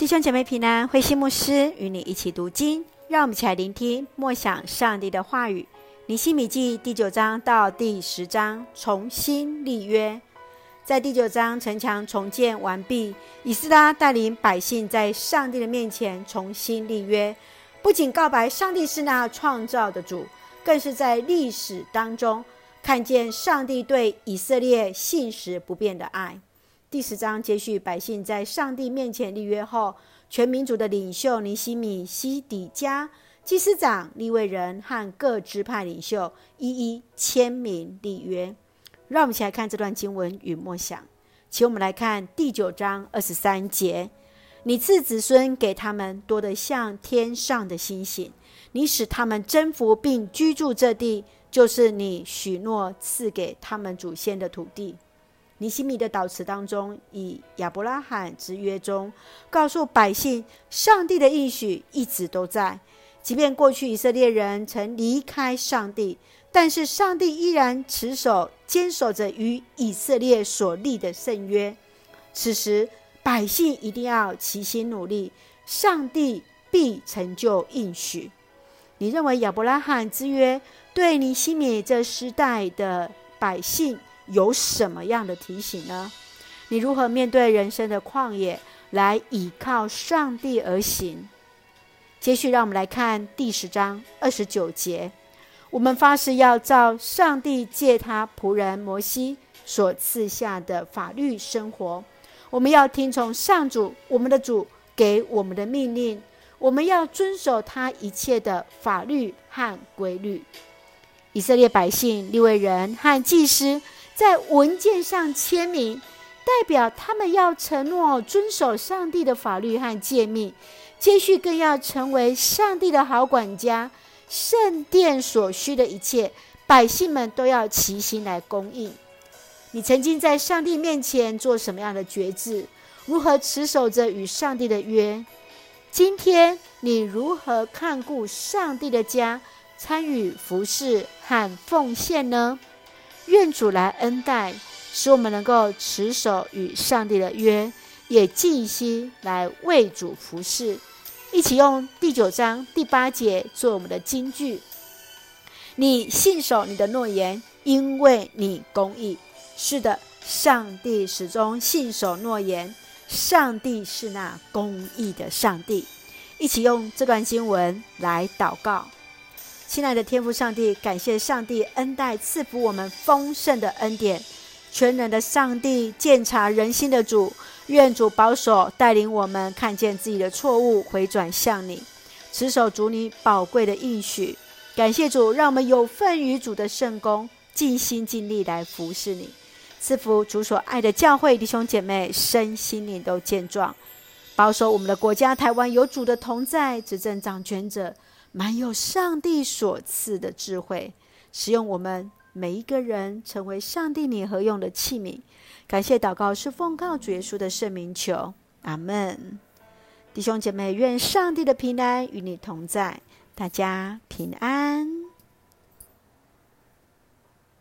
弟兄姐妹平安，慧馨牧师与你一起读经，让我们一起来聆听默想上帝的话语。尼希米记第九章到第十章重新立约。在第九章城墙重建完毕，以斯拉带领百姓在上帝的面前重新立约，不仅告白上帝是那创造的主，更是在历史当中看见上帝对以色列信实不变的爱。第十章接续百姓在上帝面前立约后，全民族的领袖尼西米、西底家、祭司长、利未人和各支派领袖一一签名立约。让我们一起来看这段经文与默想。请我们来看第九章二十三节：你赐子孙给他们多得像天上的星星，你使他们征服并居住这地，就是你许诺赐给他们祖先的土地。尼西米的祷词当中，以亚伯拉罕之约中，告诉百姓，上帝的应许一直都在。即便过去以色列人曾离开上帝，但是上帝依然持守、坚守着与以色列所立的圣约。此时，百姓一定要齐心努力，上帝必成就应许。你认为亚伯拉罕之约对尼西米这时代的百姓，有什么样的提醒呢？你如何面对人生的旷野，来倚靠上帝而行？接续，让我们来看第十章二十九节。我们发誓要照上帝借他仆人摩西所赐下的法律生活。我们要听从上主我们的主给我们的命令。我们要遵守他一切的法律和规律。以色列百姓、利未人和祭司。在文件上签名，代表他们要承诺遵守上帝的法律和诫命，接续更要成为上帝的好管家。圣殿所需的一切，百姓们都要齐心来供应。你曾经在上帝面前做什么样的决志？如何持守着与上帝的约？今天你如何看顾上帝的家，参与服侍和奉献呢？愿主来恩待，使我们能够持守与上帝的约，也尽心来为主服侍。一起用第九章第八节做我们的金句：你信守你的诺言，因为你公义。是的，上帝始终信守诺言。上帝是那公义的上帝。一起用这段经文来祷告。亲爱的天父上帝，感谢上帝恩待赐福我们丰盛的恩典，全能的上帝鉴察人心的主，愿主保守带领我们看见自己的错误，回转向你，持守主你宝贵的应许。感谢主，让我们有份于主的圣工，尽心尽力来服侍你，赐福主所爱的教会弟兄姐妹身心灵都健壮，保守我们的国家台湾有主的同在，执政掌权者。满有上帝所赐的智慧，使用我们每一个人成为上帝你合用的器皿。感谢祷告是奉告主耶稣的圣名求，阿门。弟兄姐妹，愿上帝的平安与你同在，大家平安。